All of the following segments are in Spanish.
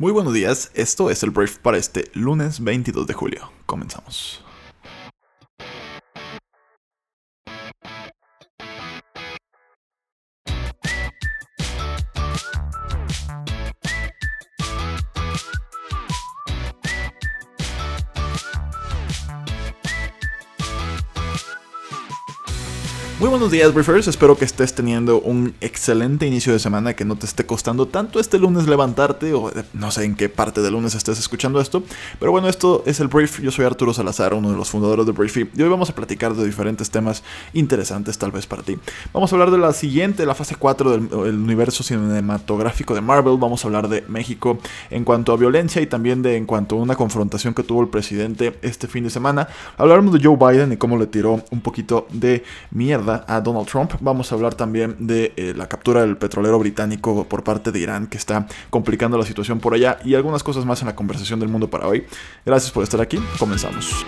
Muy buenos días, esto es el brief para este lunes 22 de julio. Comenzamos. Muy buenos días, Briefers. Espero que estés teniendo un excelente inicio de semana, que no te esté costando tanto este lunes levantarte, o eh, no sé en qué parte del lunes estés escuchando esto. Pero bueno, esto es el Brief. Yo soy Arturo Salazar, uno de los fundadores de Brief, y hoy vamos a platicar de diferentes temas interesantes, tal vez para ti. Vamos a hablar de la siguiente, la fase 4 del universo cinematográfico de Marvel. Vamos a hablar de México en cuanto a violencia y también de en cuanto a una confrontación que tuvo el presidente este fin de semana. Hablaremos de Joe Biden y cómo le tiró un poquito de mierda a Donald Trump. Vamos a hablar también de eh, la captura del petrolero británico por parte de Irán que está complicando la situación por allá y algunas cosas más en la conversación del mundo para hoy. Gracias por estar aquí. Comenzamos.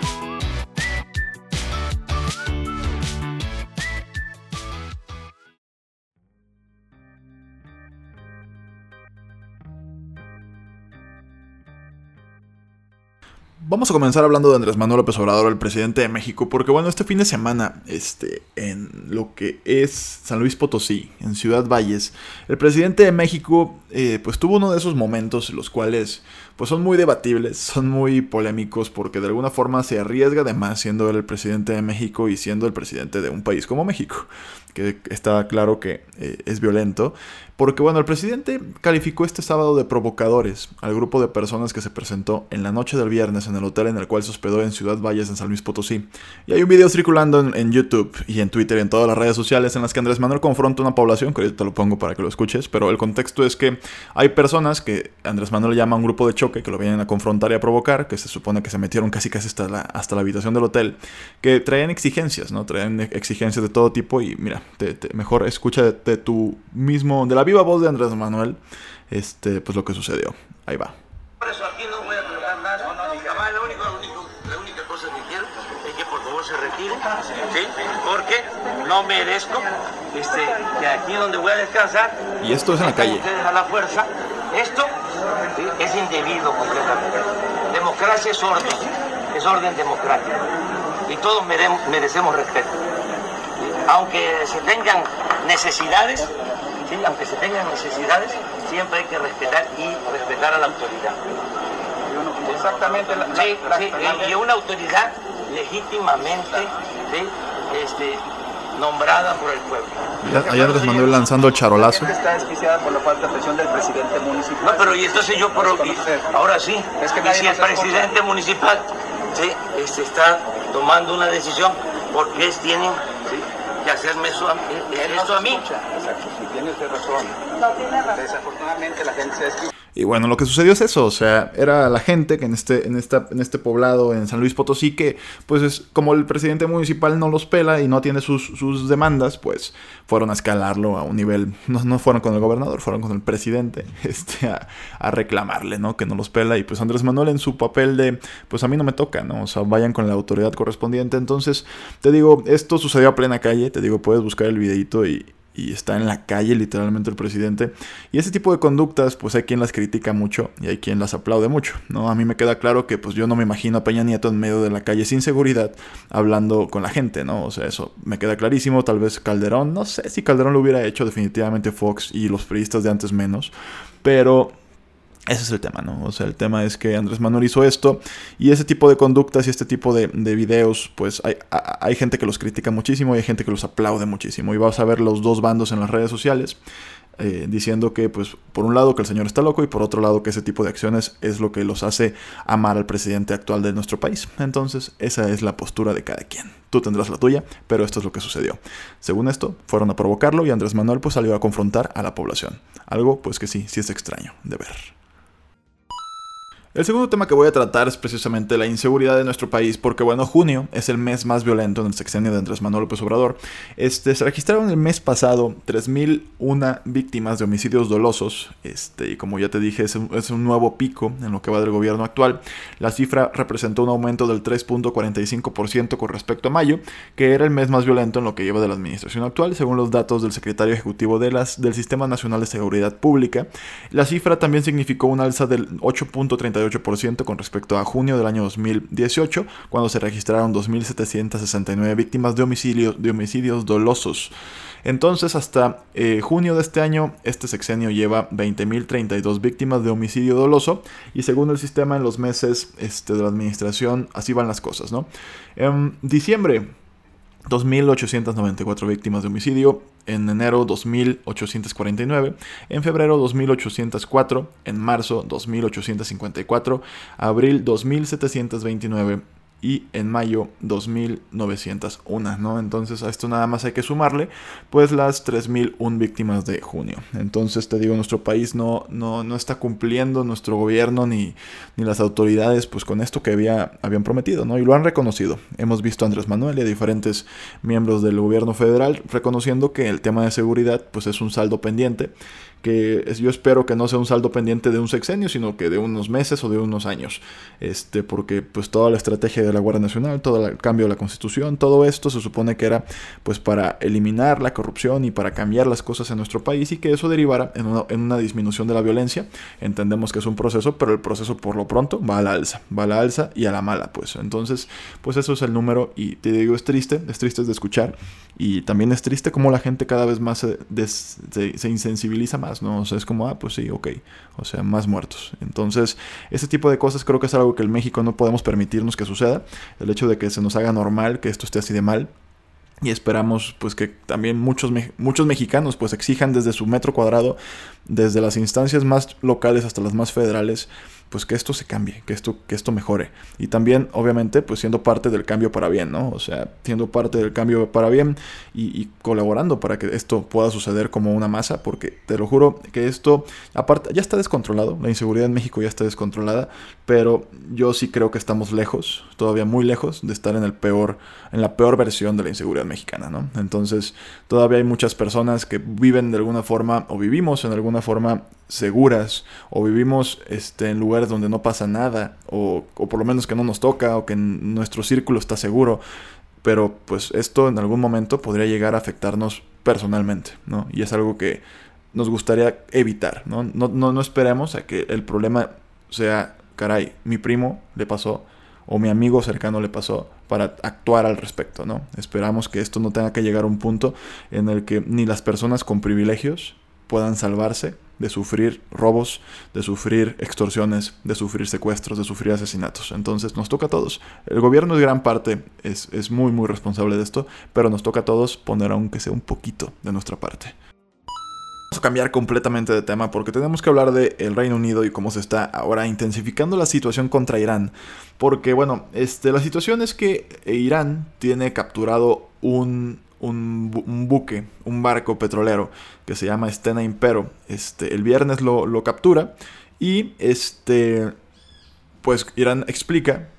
Vamos a comenzar hablando de Andrés Manuel López Obrador, el presidente de México, porque bueno, este fin de semana, este, en lo que es San Luis Potosí, en Ciudad Valles, el presidente de México, eh, pues tuvo uno de esos momentos, los cuales, pues son muy debatibles, son muy polémicos, porque de alguna forma se arriesga además siendo el presidente de México y siendo el presidente de un país como México, que está claro que eh, es violento, porque bueno, el presidente calificó este sábado de provocadores al grupo de personas que se presentó en la noche del viernes en el hotel en el cual se hospedó en Ciudad Valles, en San Luis Potosí. Y hay un video circulando en, YouTube y en Twitter y en todas las redes sociales en las que Andrés Manuel confronta una población, que ahorita te lo pongo para que lo escuches, pero el contexto es que hay personas que Andrés Manuel llama a un grupo de choque que lo vienen a confrontar y a provocar, que se supone que se metieron casi casi hasta la, hasta la habitación del hotel, que traían exigencias, ¿no? Traían exigencias de todo tipo y mira, mejor escucha de tu mismo, de la viva voz de Andrés Manuel, este, pues lo que sucedió. Ahí va. Por eso aquí ¿sí? Porque no merezco este, que aquí donde voy a descansar. Y esto es en la calle. Ustedes a la fuerza. Esto ¿sí? es indebido completamente. Democracia es orden, es orden democrático. Y todos merecemos respeto. Aunque se tengan necesidades, aunque se tengan necesidades, siempre hay que respetar y respetar a la autoridad. Exactamente. La, sí, sí, y una autoridad legítimamente este, nombrada por el pueblo. Allá Andrés Manuel lanzando charolazo. Está desquiciada por la falta de presión del presidente municipal. No, pero y entonces yo, pero, y, ahora sí, es que y si el presidente municipal sí, este, está tomando una decisión, porque es, tienen que hacerme eso a, esto a mí. Exacto, si tiene usted razón. No tiene razón. Desafortunadamente la gente se y bueno, lo que sucedió es eso, o sea, era la gente que en este, en esta, en este poblado, en San Luis Potosí, que pues es como el presidente municipal no los pela y no tiene sus, sus demandas, pues fueron a escalarlo a un nivel, no, no fueron con el gobernador, fueron con el presidente, este, a, a, reclamarle, ¿no? Que no los pela. Y pues Andrés Manuel en su papel de, pues a mí no me toca, ¿no? O sea, vayan con la autoridad correspondiente. Entonces, te digo, esto sucedió a plena calle, te digo, puedes buscar el videito y, y está en la calle literalmente el presidente. Y ese tipo de conductas, pues hay quien las critica mucho y hay quien las aplaude mucho, ¿no? A mí me queda claro que pues yo no me imagino a Peña Nieto en medio de la calle sin seguridad hablando con la gente, ¿no? O sea, eso me queda clarísimo, tal vez Calderón, no sé si Calderón lo hubiera hecho, definitivamente Fox y los periodistas de antes menos, pero ese es el tema, ¿no? O sea, el tema es que Andrés Manuel hizo esto y ese tipo de conductas y este tipo de, videos, pues hay, hay, gente que los critica muchísimo y hay gente que los aplaude muchísimo. Y vas a ver los dos bandos en las redes sociales eh, diciendo que, pues, por un lado que el señor está loco y por otro lado que ese tipo de acciones es lo que los hace amar al presidente actual de nuestro país. Entonces, esa es la postura de cada quien. Tú tendrás la tuya, pero esto es lo que sucedió. Según esto, fueron a provocarlo y Andrés Manuel pues salió a confrontar a la población. Algo, pues que sí, sí es extraño de ver. El segundo tema que voy a tratar es precisamente la inseguridad de nuestro país, porque bueno, junio es el mes más violento en el sexenio de Andrés Manuel López Obrador. Este, se registraron el mes pasado 3.001 víctimas de homicidios dolosos, este, y como ya te dije, es un, nuevo pico en lo que va del gobierno actual. La cifra representó un aumento del 3.45% con respecto a mayo, que era el mes más violento en lo que lleva de la administración actual, según los datos del secretario ejecutivo de del Sistema Nacional de Seguridad Pública. La cifra también significó un alza del 8.38 con respecto a junio del año 2018, cuando se registraron 2.769 víctimas de, homicidio, de homicidios dolosos. Entonces, hasta eh, junio de este año, este sexenio lleva 20.032 víctimas de homicidio doloso. Y según el sistema, en los meses este, de la administración, así van las cosas, ¿no? En diciembre 2.894 víctimas de homicidio, en enero 2.849, en febrero 2.804, en marzo 2.854, abril 2.729 y en mayo 2901, ¿no? Entonces a esto nada más hay que sumarle pues las 3001 víctimas de junio. Entonces te digo, nuestro país no, no, no está cumpliendo, nuestro gobierno ni, ni las autoridades pues con esto que había, habían prometido, ¿no? Y lo han reconocido. Hemos visto a Andrés Manuel y a diferentes miembros del gobierno federal reconociendo que el tema de seguridad pues es un saldo pendiente que yo espero que no sea un saldo pendiente de un sexenio, sino que de unos meses o de unos años. Este, porque pues toda la estrategia de la Guardia Nacional, todo el cambio de la Constitución, todo esto se supone que era pues para eliminar la corrupción y para cambiar las cosas en nuestro país y que eso derivara en una, en una disminución de la violencia. Entendemos que es un proceso, pero el proceso por lo pronto va a la alza, va a la alza y a la mala, pues. Entonces, pues eso es el número y te digo, es triste, es triste de escuchar y también es triste como la gente cada vez más se, se insensibiliza más ¿no? O es como, ah, pues sí, ok. O sea, más muertos. Entonces, ese tipo de cosas creo que es algo que el México no podemos permitirnos que suceda. El hecho de que se nos haga normal que esto esté así de mal. Y esperamos pues que también muchos, muchos mexicanos pues exijan desde su metro cuadrado, desde las instancias más locales hasta las más federales, pues que esto se cambie, que esto, que esto mejore. Y también, obviamente, pues siendo parte del cambio para bien, ¿no? O sea, siendo parte del cambio para bien y, colaborando para que esto pueda suceder como una masa, porque te lo juro que esto, aparte, ya está descontrolado, la inseguridad en México ya está descontrolada, pero yo sí creo que estamos lejos, todavía muy lejos, de estar en el peor, en la peor versión de la inseguridad mexicana, ¿no? Entonces, todavía hay muchas personas que viven de alguna forma, o vivimos en alguna forma seguras, o vivimos este, en lugares donde no pasa nada, o, por lo menos que no nos toca, o que nuestro círculo está seguro. Pero pues esto en algún momento podría llegar a afectarnos personalmente, ¿no? Y es algo que nos gustaría evitar, ¿no? No, no, no esperemos a que el problema sea, caray, mi primo le pasó, o mi amigo cercano le pasó para actuar al respecto, ¿no? Esperamos que esto no tenga que llegar a un punto en el que ni las personas con privilegios puedan salvarse de sufrir robos, de sufrir extorsiones, de sufrir secuestros, de sufrir asesinatos. Entonces nos toca a todos. El gobierno es gran parte, es, es muy muy responsable de esto, pero nos toca a todos poner aunque sea un poquito de nuestra parte. Vamos a cambiar completamente de tema porque tenemos que hablar del el Reino Unido y cómo se está ahora intensificando la situación contra Irán. Porque bueno, este, la situación es que Irán tiene capturado un un, buque, un barco petrolero que se llama Stena Impero. Este, el viernes lo, lo captura y este, pues Irán explica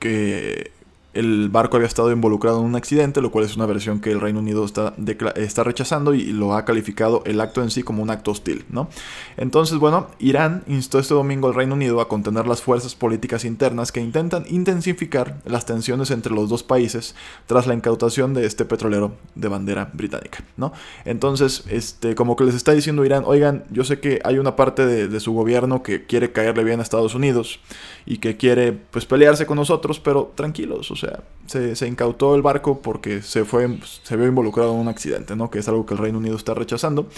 que el barco había estado involucrado en un accidente, lo cual es una versión que el Reino Unido está, está rechazando y lo ha calificado el acto en sí como un acto hostil, ¿no? Entonces, bueno, Irán instó este domingo al Reino Unido a contener las fuerzas políticas internas que intentan intensificar las tensiones entre los dos países tras la incautación de este petrolero de bandera británica, ¿no? Entonces, este, como que les está diciendo Irán, oigan, yo sé que hay una parte de, su gobierno que quiere caerle bien a Estados Unidos y que quiere, pues, pelearse con nosotros, pero tranquilos, sea, se, incautó el barco porque se, fue, se vio involucrado en un accidente, ¿no? Que es algo que el Reino Unido está rechazando.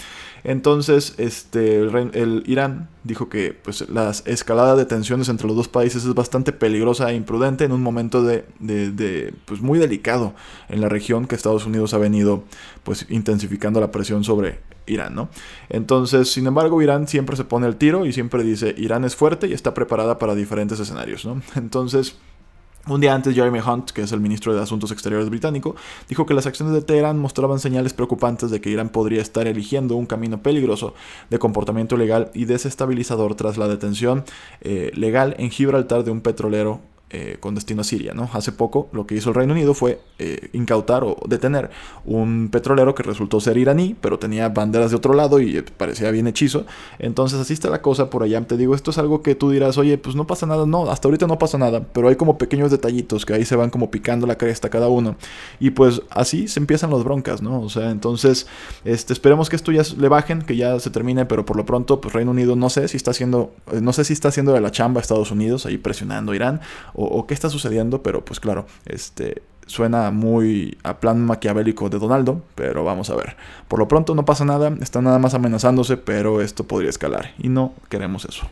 Entonces, este, el, Irán dijo que pues, la escalada de tensiones entre los dos países es bastante peligrosa e imprudente en un momento de, de, pues, muy delicado en la región que Estados Unidos ha venido pues, intensificando la presión sobre Irán, ¿no? Entonces, sin embargo, Irán siempre se pone el tiro y siempre dice, Irán es fuerte y está preparada para diferentes escenarios, ¿no? Entonces, Un día antes, Jeremy Hunt, que es el ministro de Asuntos Exteriores británico, dijo que las acciones de Teherán mostraban señales preocupantes de que Irán podría estar eligiendo un camino peligroso de comportamiento legal y desestabilizador tras la detención eh, legal en Gibraltar de un petrolero eh, con destino a Siria. ¿no? Hace poco lo que hizo el Reino Unido fue eh, incautar o detener un petrolero que resultó ser iraní, pero tenía banderas de otro lado y eh, parecía bien hechizo. Entonces así está la cosa por allá. Te digo, esto es algo que tú dirás, oye, pues no pasa nada. No, hasta ahorita no pasa nada, pero hay como pequeños detallitos que ahí se van como picando la cresta cada uno. Y pues así se empiezan las broncas, ¿no? O sea, entonces este, esperemos que esto ya le bajen, que ya se termine, pero por lo pronto, pues Reino Unido no sé si está haciendo, no sé si está haciendo de la chamba a Estados Unidos, ahí presionando a Irán o, qué está sucediendo, pero pues claro, este suena muy a plan maquiavélico de Donaldo, pero vamos a ver. Por lo pronto no pasa nada, están nada más amenazándose, pero esto podría escalar y no queremos eso.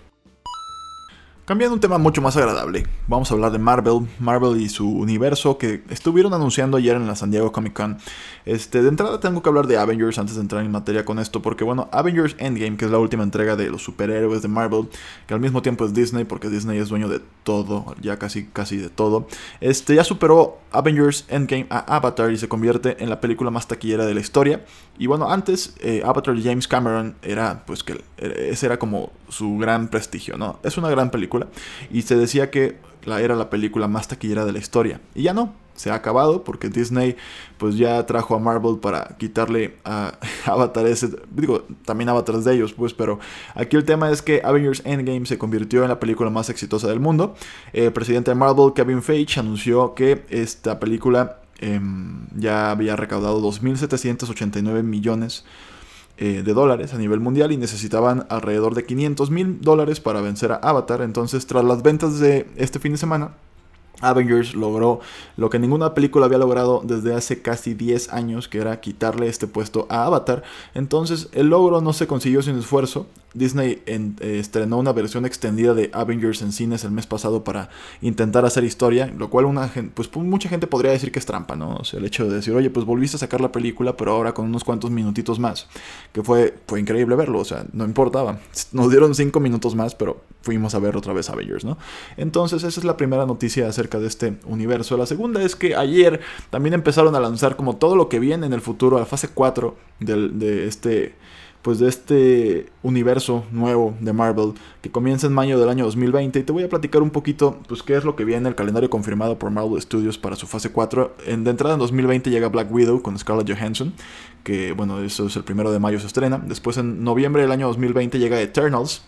Cambiando un tema mucho más agradable, vamos a hablar de Marvel, Marvel y su universo que estuvieron anunciando ayer en la San Diego Comic Con. Este, de entrada tengo que hablar de Avengers antes de entrar en materia con esto, porque bueno, Avengers Endgame, que es la última entrega de los superhéroes de Marvel, que al mismo tiempo es Disney, porque Disney es dueño de todo, ya casi casi de todo, este, ya superó Avengers Endgame a Avatar y se convierte en la película más taquillera de la historia. Y bueno, antes eh, Avatar de James Cameron era, pues que ese era como su gran prestigio, ¿no? Es una gran película y se decía que la, era la película más taquillera de la historia. Y ya no, se ha acabado porque Disney pues ya trajo a Marvel para quitarle a Avatar ese, digo, también Avatar de ellos, pues, pero aquí el tema es que Avengers Endgame se convirtió en la película más exitosa del mundo. El presidente de Marvel, Kevin Feige, anunció que esta película em, ya había recaudado 2.789 millones eh, de dólares a nivel mundial y necesitaban alrededor de 500 mil dólares para vencer a Avatar. Entonces, tras las ventas de este fin de semana, Avengers logró lo que ninguna película había logrado desde hace casi 10 años, que era quitarle este puesto a Avatar. Entonces el logro no se consiguió sin esfuerzo. Disney eh, estrenó una versión extendida de Avengers en cines el mes pasado para intentar hacer historia, lo cual pues mucha gente podría decir que es trampa, ¿no? O sea, el hecho de decir, oye, pues volviste a sacar la película, pero ahora con unos cuantos minutitos más, que fue, fue increíble verlo, o sea, no importaba. Nos dieron 5 minutos más, pero fuimos a ver otra vez Avengers, ¿no? Entonces esa es la primera noticia acerca de este universo. La segunda es que ayer también empezaron a lanzar como todo lo que viene en el futuro, a fase 4 de este pues de este universo nuevo de Marvel que comienza en mayo del año 2020 y te voy a platicar un poquito pues qué es lo que viene el calendario confirmado por Marvel Studios para su fase 4. En, de entrada en 2020 llega Black Widow con Scarlett Johansson, que bueno, eso es el primero de mayo se estrena. Después en noviembre del año 2020 llega Eternals,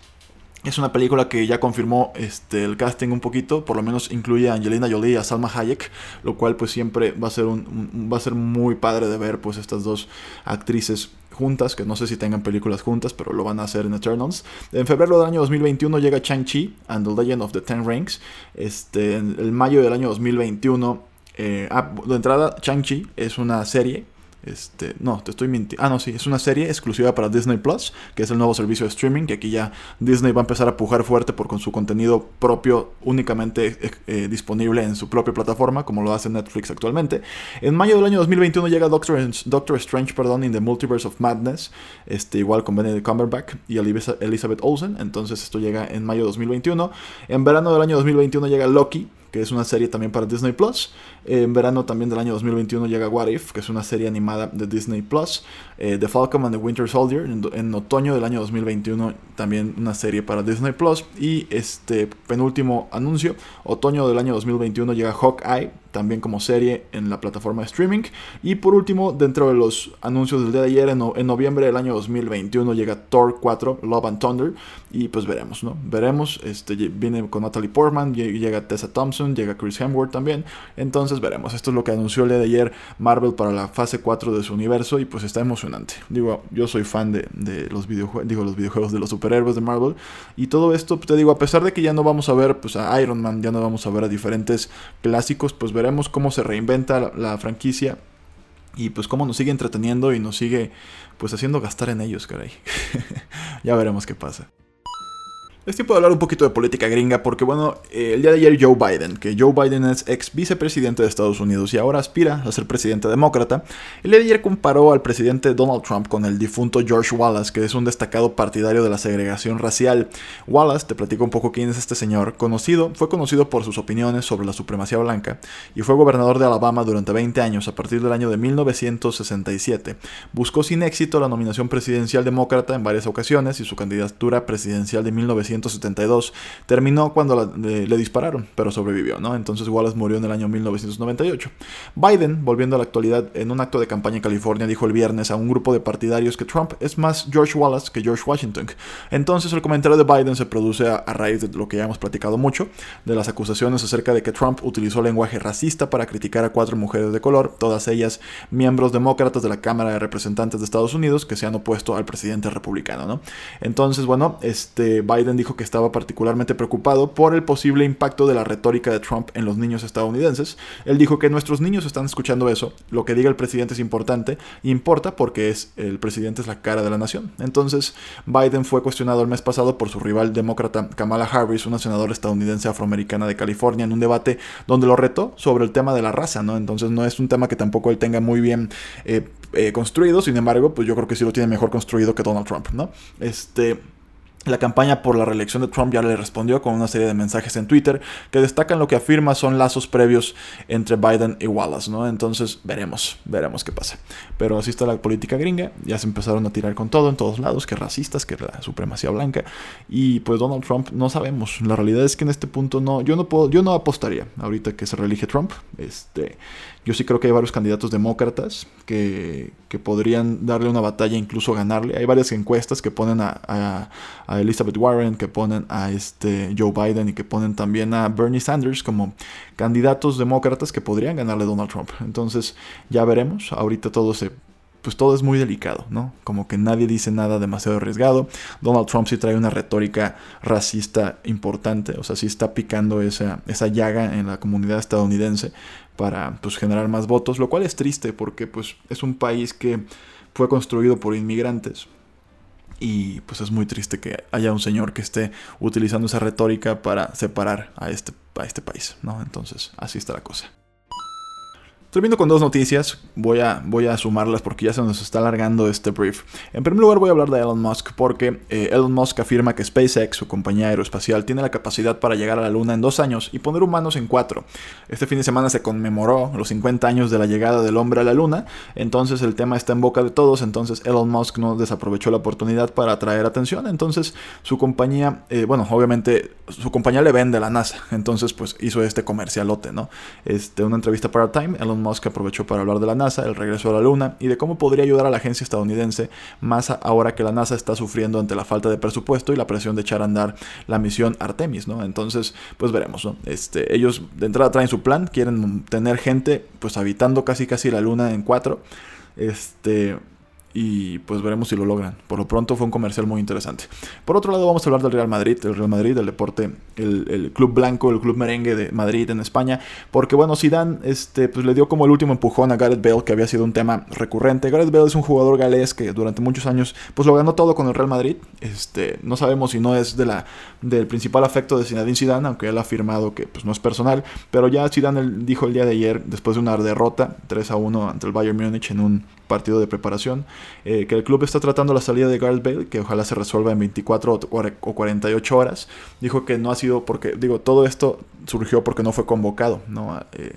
es una película que ya confirmó este, el casting un poquito, por lo menos incluye a Angelina Jolie y a Salma Hayek, lo cual pues siempre va a ser, un, va a ser muy padre de ver pues estas dos actrices juntas, que no sé si tengan películas juntas, pero lo van a hacer en Eternals. En febrero del año 2021 llega Shang-Chi and the Legend of the Ten Rings. Este, en el mayo del año 2021, eh, ah, de entrada, Shang-Chi es una serie este, no, te estoy mintiendo. Ah, no, sí, es una serie exclusiva para Disney Plus, que es el nuevo servicio de streaming, que aquí ya Disney va a empezar a pujar fuerte por con su contenido propio únicamente eh, eh, disponible en su propia plataforma, como lo hace Netflix actualmente. En mayo del año 2021 llega Doctor, Doctor Strange, perdón, in the Multiverse of Madness, este, igual con Benedict Cumberbatch y Elizabeth Olsen, entonces esto llega en mayo de 2021. En verano del año 2021 llega Loki, que es una serie también para Disney Plus. en verano también del año 2021 llega What If, que es una serie animada de Disney Plus. Eh, the Falcon and the Winter Soldier, en, otoño del año 2021 también una serie para Disney Plus. Y este penúltimo anuncio, otoño del año 2021 llega Hawkeye, también como serie en la plataforma de streaming. Y por último, dentro de los anuncios del día de ayer, en, en, noviembre del año 2021 llega Thor 4, Love and Thunder. Y pues veremos, ¿no? Veremos. Este, viene con Natalie Portman, llega Tessa Thompson, llega Chris Hemsworth también. Entonces veremos. Esto es lo que anunció el día de ayer Marvel para la fase 4 de su universo. Y pues está emocionante. Digo, yo soy fan de, de los videojuegos, digo, los videojuegos de los superhéroes de Marvel. Y todo esto, te digo, a pesar de que ya no vamos a ver pues, a Iron Man, ya no vamos a ver a diferentes clásicos, pues veremos cómo se reinventa la, franquicia y pues cómo nos sigue entreteniendo y nos sigue pues haciendo gastar en ellos, caray. ya veremos qué pasa. Es tiempo de hablar un poquito de política gringa porque, bueno, eh, el día de ayer Joe Biden, que Joe Biden es ex vicepresidente de Estados Unidos y ahora aspira a ser presidente demócrata, el día de ayer comparó al presidente Donald Trump con el difunto George Wallace, que es un destacado partidario de la segregación racial. Wallace, te platico un poco quién es este señor, conocido, fue conocido por sus opiniones sobre la supremacía blanca y fue gobernador de Alabama durante 20 años a partir del año de 1967. Buscó sin éxito la nominación presidencial demócrata en varias ocasiones y su candidatura presidencial de 1967 1972. Terminó cuando le, dispararon, pero sobrevivió, ¿no? Entonces Wallace murió en el año 1998. Biden, volviendo a la actualidad, en un acto de campaña en California, dijo el viernes a un grupo de partidarios que Trump es más George Wallace que George Washington. Entonces el comentario de Biden se produce a, a raíz de lo que ya hemos platicado mucho, de las acusaciones acerca de que Trump utilizó lenguaje racista para criticar a cuatro mujeres de color, todas ellas miembros demócratas de la Cámara de Representantes de Estados Unidos que se han opuesto al presidente republicano, ¿no? Entonces, bueno, este Biden dijo que estaba particularmente preocupado por el posible impacto de la retórica de Trump en los niños estadounidenses. Él dijo que nuestros niños están escuchando eso, lo que diga el presidente es importante, importa porque es el presidente es la cara de la nación. Entonces, Biden fue cuestionado el mes pasado por su rival demócrata Kamala Harris, una senadora estadounidense afroamericana de California, en un debate donde lo retó sobre el tema de la raza, ¿no? Entonces no es un tema que tampoco él tenga muy bien eh, eh, construido, sin embargo, pues yo creo que sí lo tiene mejor construido que Donald Trump, ¿no? Este la campaña por la reelección de Trump ya le respondió con una serie de mensajes en Twitter que destacan lo que afirma son lazos previos entre Biden y Wallace, ¿no? Entonces veremos, veremos qué pasa. Pero así está la política gringa, ya se empezaron a tirar con todo en todos lados, que racistas, que la supremacía blanca y pues Donald Trump no sabemos. La realidad es que en este punto no, yo no puedo, yo no apostaría ahorita que se reelige Trump. Este, yo sí creo que hay varios candidatos demócratas que, podrían darle una batalla, incluso ganarle. Hay varias encuestas que ponen a, Elizabeth Warren, que ponen a este Joe Biden y que ponen también a Bernie Sanders como candidatos demócratas que podrían ganarle a Donald Trump. Entonces ya veremos. Ahorita todo se pues todo es muy delicado, ¿no? Como que nadie dice nada demasiado arriesgado. Donald Trump sí trae una retórica racista importante, o sea, sí está picando esa, esa llaga en la comunidad estadounidense para pues, generar más votos, lo cual es triste porque pues, es un país que fue construido por inmigrantes. Y pues es muy triste que haya un señor que esté utilizando esa retórica para separar a este, a este país, ¿no? Entonces, así está la cosa. Termino con dos noticias, voy a, voy a sumarlas porque ya se nos está alargando este brief. En primer lugar voy a hablar de Elon Musk porque eh, Elon Musk afirma que SpaceX, su compañía aeroespacial, tiene la capacidad para llegar a la Luna en dos años y poner humanos en cuatro. Este fin de semana se conmemoró los 50 años de la llegada del hombre a la Luna, entonces el tema está en boca de todos, entonces Elon Musk no desaprovechó la oportunidad para atraer atención, entonces su compañía, eh, bueno, obviamente su compañía le vende a la NASA, entonces pues hizo este comercialote, ¿no? Este, una entrevista para Time, Elon Musk aprovechó para hablar de la NASA, el regreso a la Luna y de cómo podría ayudar a la agencia estadounidense más ahora que la NASA está sufriendo ante la falta de presupuesto y la presión de echar a andar la misión Artemis, ¿no? Entonces, pues veremos, ¿no? Este, ellos de entrada traen su plan, quieren tener gente pues habitando casi casi la Luna en cuatro. Este, y pues veremos si lo logran. Por lo pronto fue un comercial muy interesante. Por otro lado vamos a hablar del Real Madrid, el Real Madrid, el deporte, el, club blanco, el club merengue de Madrid en España, porque bueno, Zidane este, pues le dio como el último empujón a Gareth Bale, que había sido un tema recurrente. Gareth Bale es un jugador galés que durante muchos años pues lo ganó todo con el Real Madrid. Este, no sabemos si no es de la, del principal afecto de Zinedine Zidane, aunque él ha afirmado que pues no es personal, pero ya Zidane dijo el día de ayer, después de una derrota 3 a 1 ante el Bayern Múnich en un partido de preparación, eh, que el club está tratando la salida de Gareth Bale, que ojalá se resuelva en 24 o 48 horas. Dijo que no ha sido porque, digo, todo esto surgió porque no fue convocado, ¿no? Eh,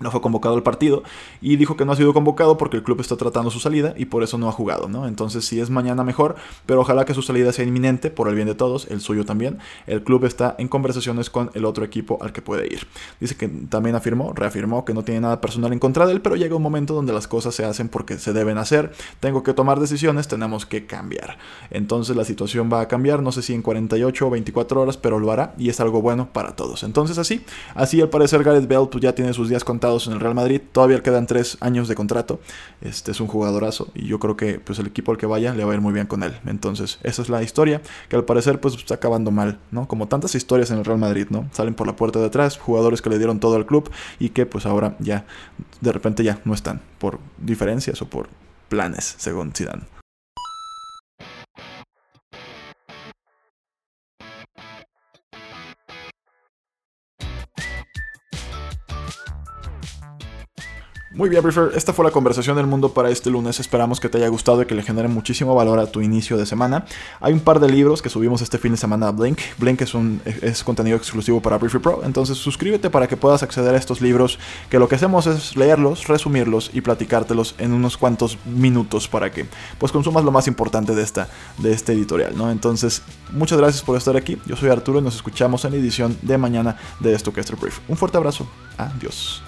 no fue convocado al partido y dijo que no ha sido convocado porque el club está tratando su salida y por eso no ha jugado, ¿no? Entonces si es mañana mejor, pero ojalá que su salida sea inminente por el bien de todos, el suyo también. El club está en conversaciones con el otro equipo al que puede ir. Dice que también afirmó, reafirmó que no tiene nada personal en contra de él, pero llega un momento donde las cosas se hacen porque se deben hacer. Tengo que tomar decisiones, tenemos que cambiar. Entonces la situación va a cambiar, no sé si en 48 o 24 horas, pero lo hará y es algo bueno para todos. Entonces así, así al parecer Gareth Bell pues, ya tiene sus días contados en el Real Madrid. Todavía quedan tres años de contrato. Este es un jugadorazo y yo creo que pues, el equipo al que vaya le va a ir muy bien con él. Entonces, esa es la historia que al parecer pues está acabando mal, ¿no? Como tantas historias en el Real Madrid, ¿no? Salen por la puerta de atrás, jugadores que le dieron todo al club y que pues ahora ya de repente ya no están por diferencias o por planes, según Zidane. Muy bien, Briefer, esta fue la conversación del mundo para este lunes. Esperamos que te haya gustado y que le genere muchísimo valor a tu inicio de semana. Hay un par de libros que subimos este fin de semana a Blink. Blink es, un, es contenido exclusivo para Briefer Pro, entonces suscríbete para que puedas acceder a estos libros, que lo que hacemos es leerlos, resumirlos y platicártelos en unos cuantos minutos para que pues consumas lo más importante de, esta, de este editorial, ¿no? Entonces, muchas gracias por estar aquí. Yo soy Arturo y nos escuchamos en la edición de mañana de esto que es el Brief. Un fuerte abrazo. Adiós.